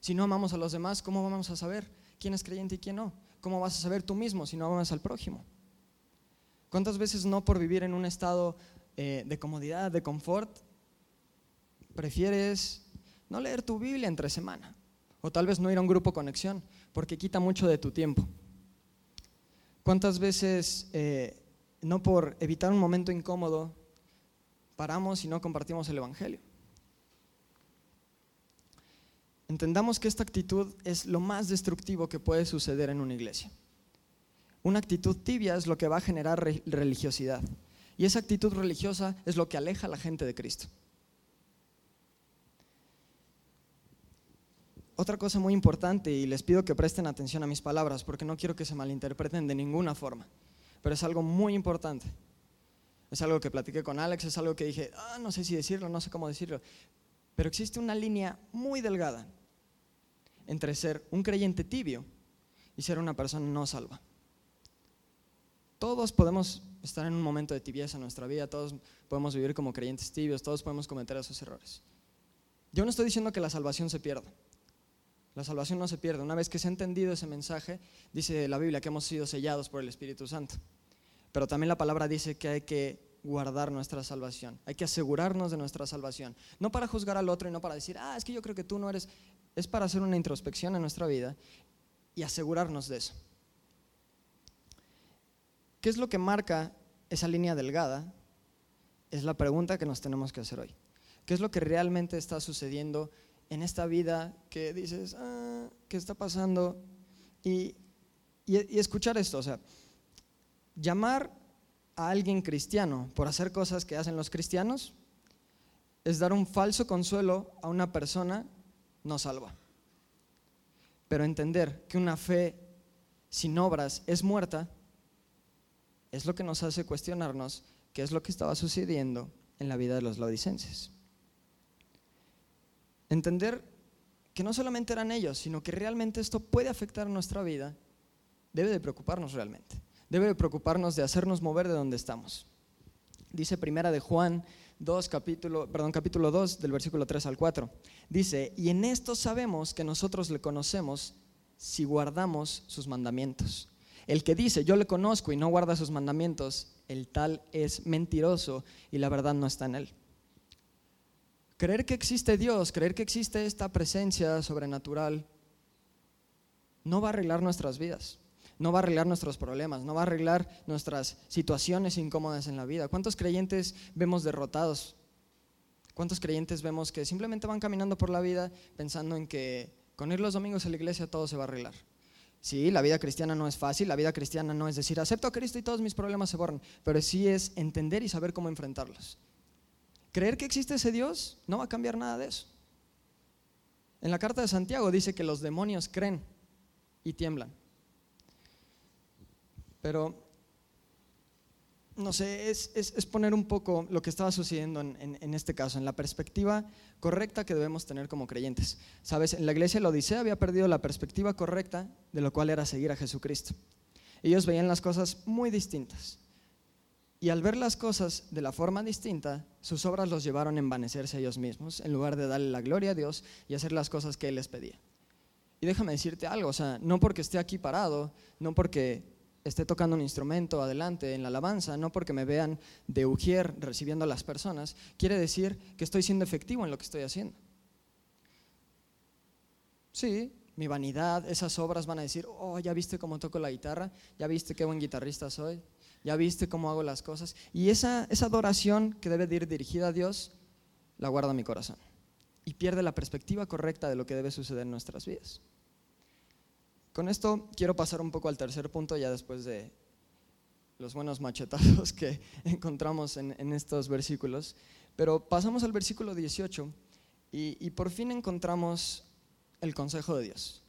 Si no amamos a los demás, ¿cómo vamos a saber quién es creyente y quién no? ¿Cómo vas a saber tú mismo si no amas al prójimo? ¿Cuántas veces no por vivir en un estado eh, de comodidad, de confort, prefieres no leer tu Biblia entre semana? O tal vez no ir a un grupo conexión, porque quita mucho de tu tiempo. ¿Cuántas veces eh, no por evitar un momento incómodo paramos y no compartimos el Evangelio? Entendamos que esta actitud es lo más destructivo que puede suceder en una iglesia. Una actitud tibia es lo que va a generar religiosidad. Y esa actitud religiosa es lo que aleja a la gente de Cristo. Otra cosa muy importante, y les pido que presten atención a mis palabras, porque no quiero que se malinterpreten de ninguna forma, pero es algo muy importante. Es algo que platiqué con Alex, es algo que dije, ah, no sé si decirlo, no sé cómo decirlo, pero existe una línea muy delgada entre ser un creyente tibio y ser una persona no salva. Todos podemos estar en un momento de tibieza en nuestra vida, todos podemos vivir como creyentes tibios, todos podemos cometer esos errores. Yo no estoy diciendo que la salvación se pierda. La salvación no se pierde. Una vez que se ha entendido ese mensaje, dice la Biblia que hemos sido sellados por el Espíritu Santo. Pero también la palabra dice que hay que guardar nuestra salvación. Hay que asegurarnos de nuestra salvación. No para juzgar al otro y no para decir, ah, es que yo creo que tú no eres es para hacer una introspección en nuestra vida y asegurarnos de eso. ¿Qué es lo que marca esa línea delgada? Es la pregunta que nos tenemos que hacer hoy. ¿Qué es lo que realmente está sucediendo en esta vida que dices, ah, ¿qué está pasando? Y, y escuchar esto, o sea, llamar a alguien cristiano por hacer cosas que hacen los cristianos es dar un falso consuelo a una persona no salva. Pero entender que una fe sin obras es muerta es lo que nos hace cuestionarnos qué es lo que estaba sucediendo en la vida de los laodicenses. Entender que no solamente eran ellos, sino que realmente esto puede afectar nuestra vida, debe de preocuparnos realmente. Debe de preocuparnos de hacernos mover de donde estamos. Dice primera de Juan 2, capítulo, perdón, capítulo 2, del versículo 3 al 4. Dice, y en esto sabemos que nosotros le conocemos si guardamos sus mandamientos. El que dice, yo le conozco y no guarda sus mandamientos, el tal es mentiroso y la verdad no está en él. Creer que existe Dios, creer que existe esta presencia sobrenatural, no va a arreglar nuestras vidas no va a arreglar nuestros problemas, no va a arreglar nuestras situaciones incómodas en la vida. ¿Cuántos creyentes vemos derrotados? ¿Cuántos creyentes vemos que simplemente van caminando por la vida pensando en que con ir los domingos a la iglesia todo se va a arreglar? Sí, la vida cristiana no es fácil, la vida cristiana no es decir, acepto a Cristo y todos mis problemas se borran, pero sí es entender y saber cómo enfrentarlos. Creer que existe ese Dios no va a cambiar nada de eso. En la carta de Santiago dice que los demonios creen y tiemblan. Pero no sé, es, poner un poco lo que estaba sucediendo en, este caso, en la perspectiva correcta que debemos tener como creyentes. Sabes, en la iglesia de la Odisea había perdido la perspectiva correcta de lo cual era seguir a Jesucristo. Ellos veían las cosas muy distintas. Y al ver las cosas de la forma distinta, sus obras los llevaron a envanecerse ellos mismos, en lugar de darle la gloria a Dios y hacer las cosas que Él les pedía. Y déjame decirte algo, o sea, no porque esté aquí parado, no porque esté tocando un instrumento adelante en la alabanza, no porque me vean de ujier recibiendo a las personas, quiere decir que estoy siendo efectivo en lo que estoy haciendo. Sí, mi vanidad, esas obras van a decir, oh, ya viste cómo toco la guitarra, ya viste qué buen guitarrista soy, ya viste cómo hago las cosas. Y esa, esa adoración que debe ir dirigida a Dios, la guarda mi corazón. Y pierde la perspectiva correcta de lo que debe suceder en nuestras vidas. Con esto quiero pasar un poco al tercer punto, ya después de los buenos machetazos que encontramos en, estos versículos. Pero pasamos al versículo 18 y, y por fin encontramos el consejo de Dios.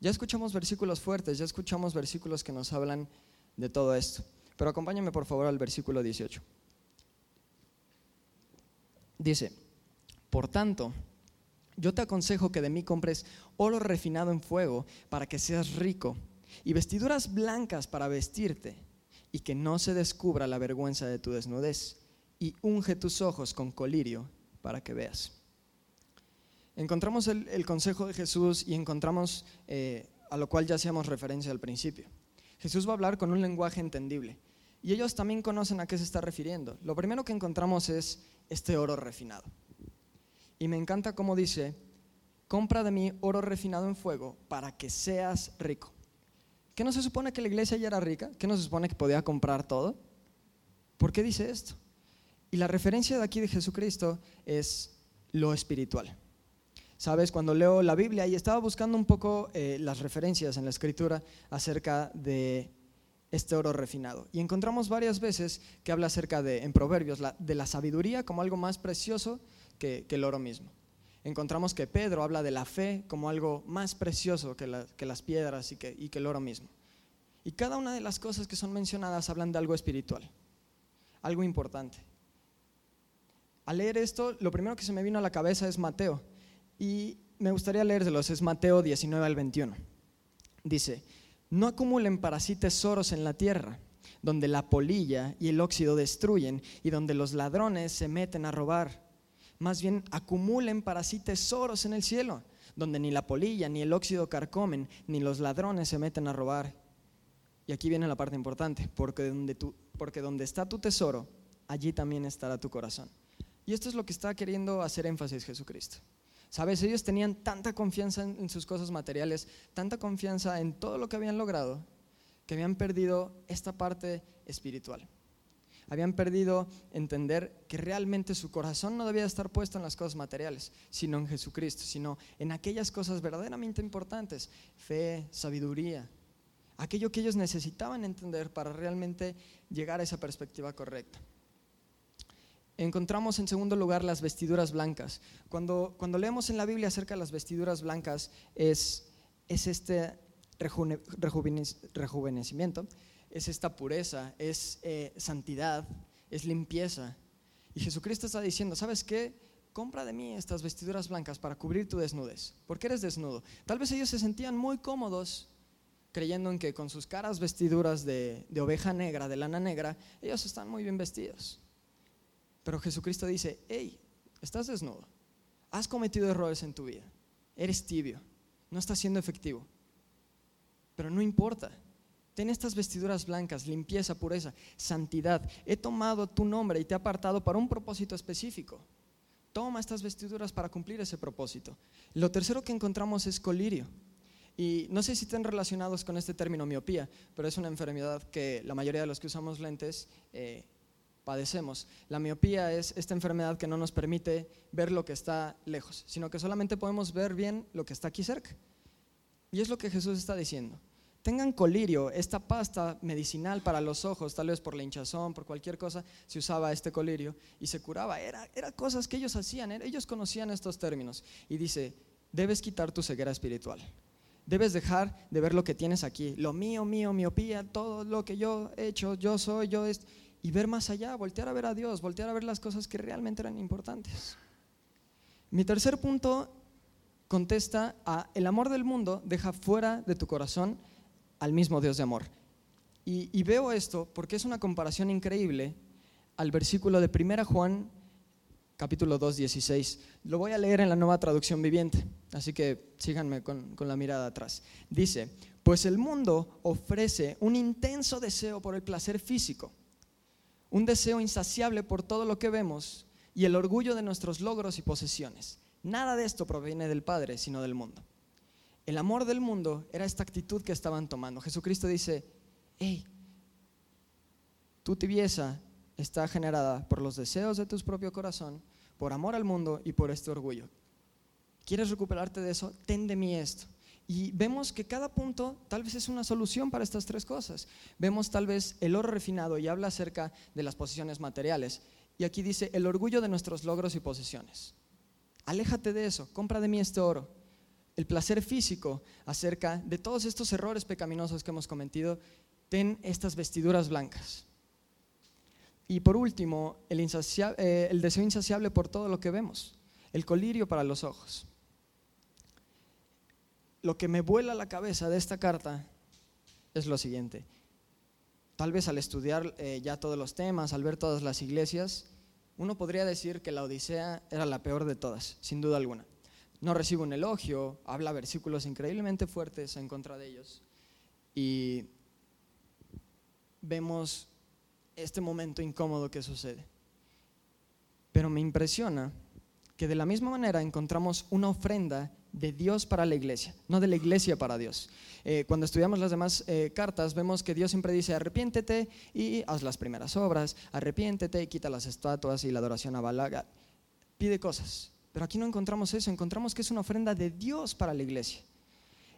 Ya escuchamos versículos fuertes, ya escuchamos versículos que nos hablan de todo esto. Pero acompáñame por favor al versículo 18. Dice, por tanto, yo te aconsejo que de mí compres oro refinado en fuego para que seas rico y vestiduras blancas para vestirte y que no se descubra la vergüenza de tu desnudez y unge tus ojos con colirio para que veas. Encontramos el, consejo de Jesús y encontramos eh, a lo cual ya hacíamos referencia al principio. Jesús va a hablar con un lenguaje entendible y ellos también conocen a qué se está refiriendo. Lo primero que encontramos es este oro refinado. Y me encanta cómo dice, compra de mí oro refinado en fuego para que seas rico. ¿Qué no se supone que la iglesia ya era rica? ¿Qué no se supone que podía comprar todo? ¿Por qué dice esto? Y la referencia de aquí de Jesucristo es lo espiritual. Sabes, cuando leo la Biblia y estaba buscando un poco eh, las referencias en la escritura acerca de este oro refinado. Y encontramos varias veces que habla acerca de, en Proverbios, de la sabiduría como algo más precioso que, el oro mismo. Encontramos que Pedro habla de la fe como algo más precioso que, las piedras y que, el oro mismo. Y cada una de las cosas que son mencionadas hablan de algo espiritual, algo importante. Al leer esto, lo primero que se me vino a la cabeza es Mateo. Y me gustaría leérselos, es Mateo 19 al 21. Dice, no acumulen para sí tesoros en la tierra, donde la polilla y el óxido destruyen y donde los ladrones se meten a robar más bien acumulen para sí tesoros en el cielo, donde ni la polilla, ni el óxido carcomen, ni los ladrones se meten a robar. Y aquí viene la parte importante, porque donde, donde está tu tesoro, allí también estará tu corazón. Y esto es lo que está queriendo hacer énfasis Jesucristo. Sabes, ellos tenían tanta confianza en sus cosas materiales, tanta confianza en todo lo que habían logrado, que habían perdido esta parte espiritual habían perdido entender que realmente su corazón no debía estar puesto en las cosas materiales, sino en Jesucristo, sino en aquellas cosas verdaderamente importantes, fe, sabiduría, aquello que ellos necesitaban entender para realmente llegar a esa perspectiva correcta. Encontramos en segundo lugar las vestiduras blancas. Cuando, cuando leemos en la Biblia acerca de las vestiduras blancas es, es este rejuvenecimiento es esta pureza, es eh, santidad, es limpieza. Y Jesucristo está diciendo, ¿sabes qué? Compra de mí estas vestiduras blancas para cubrir tu desnudez, porque eres desnudo. Tal vez ellos se sentían muy cómodos creyendo en que con sus caras vestiduras de, de oveja negra, de lana negra, ellos están muy bien vestidos. Pero Jesucristo dice, hey, estás desnudo, has cometido errores en tu vida, eres tibio, no estás siendo efectivo, pero no importa, Ten estas vestiduras blancas, limpieza, pureza, santidad. He tomado tu nombre y te he apartado para un propósito específico. Toma estas vestiduras para cumplir ese propósito. Lo tercero que encontramos es colirio. Y no sé si están relacionados con este término miopía, pero es una enfermedad que la mayoría de los que usamos lentes eh, padecemos. La miopía es esta enfermedad que no nos permite ver lo que está lejos, sino que solamente podemos ver bien lo que está aquí cerca. Y es lo que Jesús está diciendo. Tengan colirio, esta pasta medicinal para los ojos, tal vez por la hinchazón, por cualquier cosa, se usaba este colirio y se curaba. Era, era cosas que ellos hacían, ellos conocían estos términos. Y dice, debes quitar tu ceguera espiritual. Debes dejar de ver lo que tienes aquí, lo mío, mío, miopía, todo lo que yo he hecho, yo soy, yo es, y ver más allá, voltear a ver a Dios, voltear a ver las cosas que realmente eran importantes. Mi tercer punto contesta a el amor del mundo deja fuera de tu corazón al mismo Dios de amor. Y, veo esto porque es una comparación increíble al versículo de 1 Juan capítulo 2, 16. Lo voy a leer en la nueva traducción viviente, así que síganme con, con, la mirada atrás. Dice, pues el mundo ofrece un intenso deseo por el placer físico, un deseo insaciable por todo lo que vemos y el orgullo de nuestros logros y posesiones. Nada de esto proviene del Padre, sino del mundo. El amor del mundo era esta actitud que estaban tomando. Jesucristo dice, hey, tu tibieza está generada por los deseos de tu propio corazón, por amor al mundo y por este orgullo. ¿Quieres recuperarte de eso? Ten de mí esto. Y vemos que cada punto tal vez es una solución para estas tres cosas. Vemos tal vez el oro refinado y habla acerca de las posiciones materiales. Y aquí dice el orgullo de nuestros logros y posesiones. Aléjate de eso, compra de mí este oro. El placer físico acerca de todos estos errores pecaminosos que hemos cometido, ten estas vestiduras blancas. Y por último, el, eh, el, deseo insaciable por todo lo que vemos, el colirio para los ojos. Lo que me vuela la cabeza de esta carta es lo siguiente. Tal vez al estudiar eh, ya todos los temas, al ver todas las iglesias, uno podría decir que la Odisea era la peor de todas, sin duda alguna. No recibe un elogio, habla versículos increíblemente fuertes en contra de ellos. Y vemos este momento incómodo que sucede. Pero me impresiona que de la misma manera encontramos una ofrenda de Dios para la iglesia, no de la iglesia para Dios. Eh, cuando estudiamos las demás eh, cartas, vemos que Dios siempre dice, arrepiéntete y haz las primeras obras, arrepiéntete y quita las estatuas y la adoración a Balaga. Pide cosas. Pero aquí no encontramos eso, encontramos que es una ofrenda de Dios para la iglesia.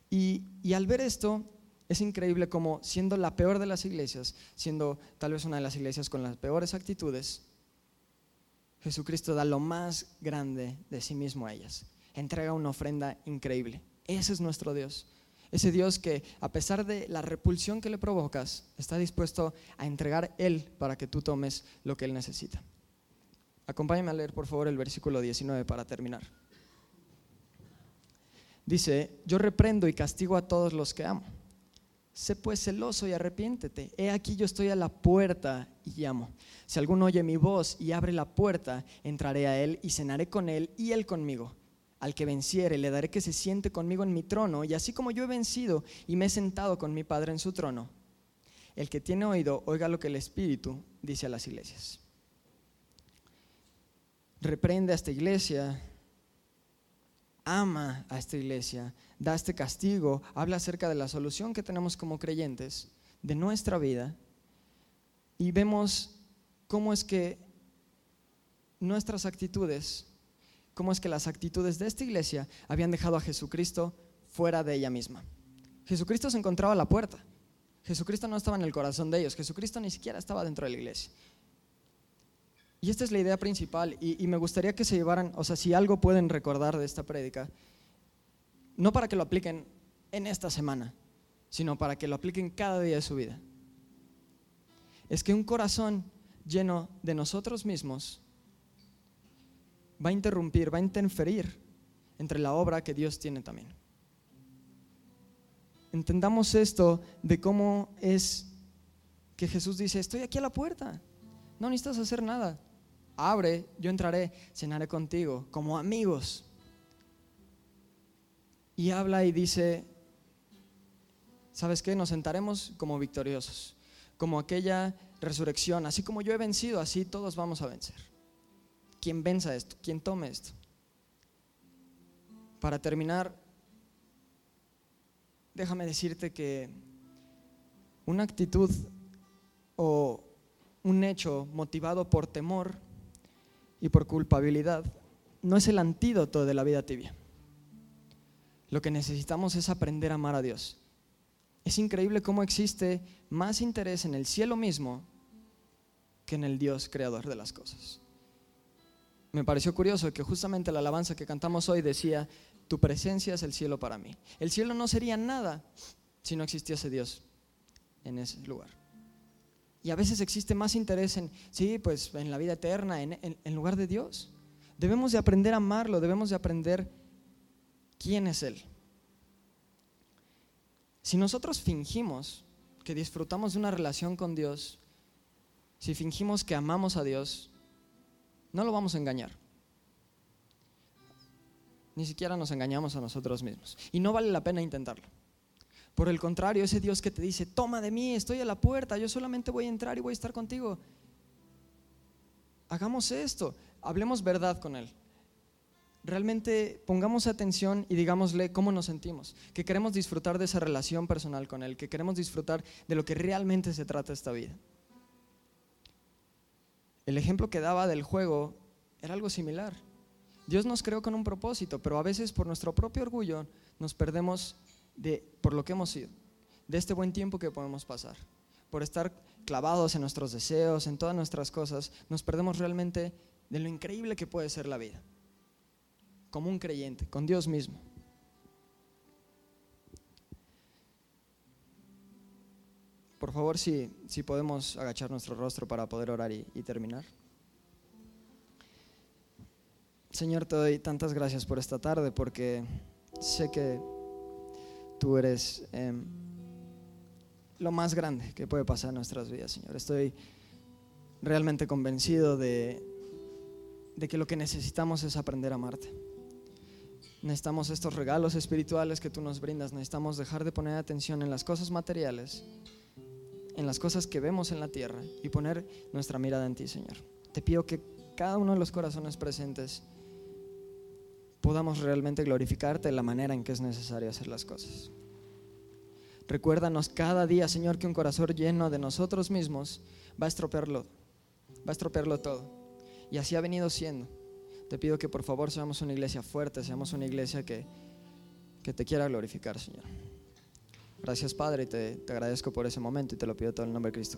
Y, y al ver esto, es increíble como siendo la peor de las iglesias, siendo tal vez una de las iglesias con las peores actitudes, Jesucristo da lo más grande de sí mismo a ellas. Entrega una ofrenda increíble. Ese es nuestro Dios. Ese Dios que a pesar de la repulsión que le provocas, está dispuesto a entregar Él para que tú tomes lo que Él necesita. Acompáñame a leer por favor el versículo 19 para terminar. Dice, yo reprendo y castigo a todos los que amo. Sé pues celoso y arrepiéntete. He aquí yo estoy a la puerta y llamo. Si alguno oye mi voz y abre la puerta, entraré a él y cenaré con él y él conmigo. Al que venciere le daré que se siente conmigo en mi trono, y así como yo he vencido y me he sentado con mi Padre en su trono. El que tiene oído, oiga lo que el Espíritu dice a las iglesias. Reprende a esta iglesia, ama a esta iglesia, da este castigo, habla acerca de la solución que tenemos como creyentes de nuestra vida y vemos cómo es que nuestras actitudes, cómo es que las actitudes de esta iglesia habían dejado a Jesucristo fuera de ella misma. Jesucristo se encontraba a la puerta. Jesucristo no estaba en el corazón de ellos. Jesucristo ni siquiera estaba dentro de la iglesia. Y esta es la idea principal y, me gustaría que se llevaran, o sea, si algo pueden recordar de esta prédica, no para que lo apliquen en esta semana, sino para que lo apliquen cada día de su vida. Es que un corazón lleno de nosotros mismos va a interrumpir, va a interferir entre la obra que Dios tiene también. Entendamos esto de cómo es que Jesús dice, estoy aquí a la puerta, no necesitas hacer nada abre, yo entraré, cenaré contigo, como amigos. Y habla y dice, ¿sabes qué? Nos sentaremos como victoriosos, como aquella resurrección, así como yo he vencido, así todos vamos a vencer. Quien venza esto, quien tome esto. Para terminar, déjame decirte que una actitud o un hecho motivado por temor y por culpabilidad no es el antídoto de la vida tibia. Lo que necesitamos es aprender a amar a Dios. Es increíble cómo existe más interés en el cielo mismo que en el Dios creador de las cosas. Me pareció curioso que justamente la alabanza que cantamos hoy decía, tu presencia es el cielo para mí. El cielo no sería nada si no existiese Dios en ese lugar. Y a veces existe más interés en, sí, pues en la vida eterna, en, en lugar de Dios. Debemos de aprender a amarlo, debemos de aprender quién es Él. Si nosotros fingimos que disfrutamos de una relación con Dios, si fingimos que amamos a Dios, no lo vamos a engañar. Ni siquiera nos engañamos a nosotros mismos. Y no vale la pena intentarlo. Por el contrario, ese Dios que te dice, toma de mí, estoy a la puerta, yo solamente voy a entrar y voy a estar contigo. Hagamos esto, hablemos verdad con Él. Realmente pongamos atención y digámosle cómo nos sentimos, que queremos disfrutar de esa relación personal con Él, que queremos disfrutar de lo que realmente se trata esta vida. El ejemplo que daba del juego era algo similar. Dios nos creó con un propósito, pero a veces por nuestro propio orgullo nos perdemos de por lo que hemos sido, de este buen tiempo que podemos pasar. Por estar clavados en nuestros deseos, en todas nuestras cosas, nos perdemos realmente de lo increíble que puede ser la vida. Como un creyente, con Dios mismo. Por favor, si, si podemos agachar nuestro rostro para poder orar y, y terminar. Señor, te doy tantas gracias por esta tarde porque sé que tú eres em, lo más grande que puede pasar en nuestras vidas, Señor. Estoy realmente convencido de, de que lo que necesitamos es aprender a amarte. Necesitamos estos regalos espirituales que tú nos brindas. Necesitamos dejar de poner atención en las cosas materiales, en las cosas que vemos en la tierra y poner nuestra mirada en ti, Señor. Te pido que cada uno de los corazones presentes podamos realmente glorificarte de la manera en que es necesario hacer las cosas. Recuérdanos cada día, Señor, que un corazón lleno de nosotros mismos va a estropearlo, va a estropearlo todo. Y así ha venido siendo. Te pido que por favor seamos una iglesia fuerte, seamos una iglesia que, que te quiera glorificar, Señor. Gracias, Padre, y te, te agradezco por ese momento y te lo pido todo en el nombre de Cristo